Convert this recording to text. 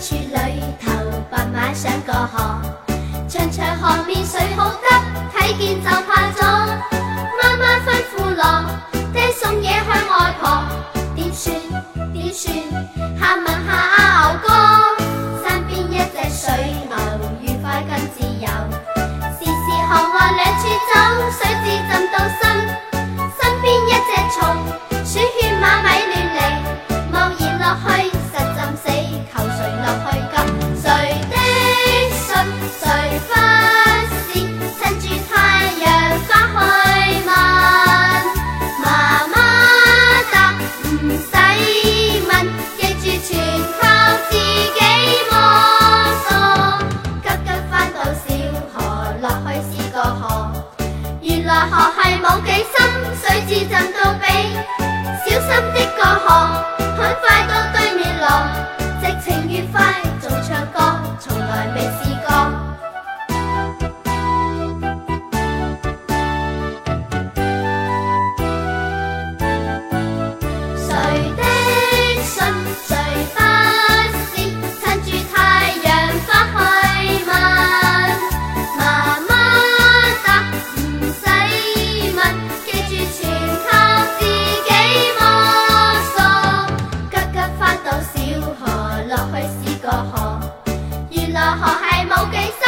处里头白马上过河长长河面水好急睇见就怕咗。妈妈吩咐落爹送嘢去外婆。点算？点算？下问下阿牛哥。山边一只水落去是个河。原来河系冇几深去试过学，原来学系冇几深。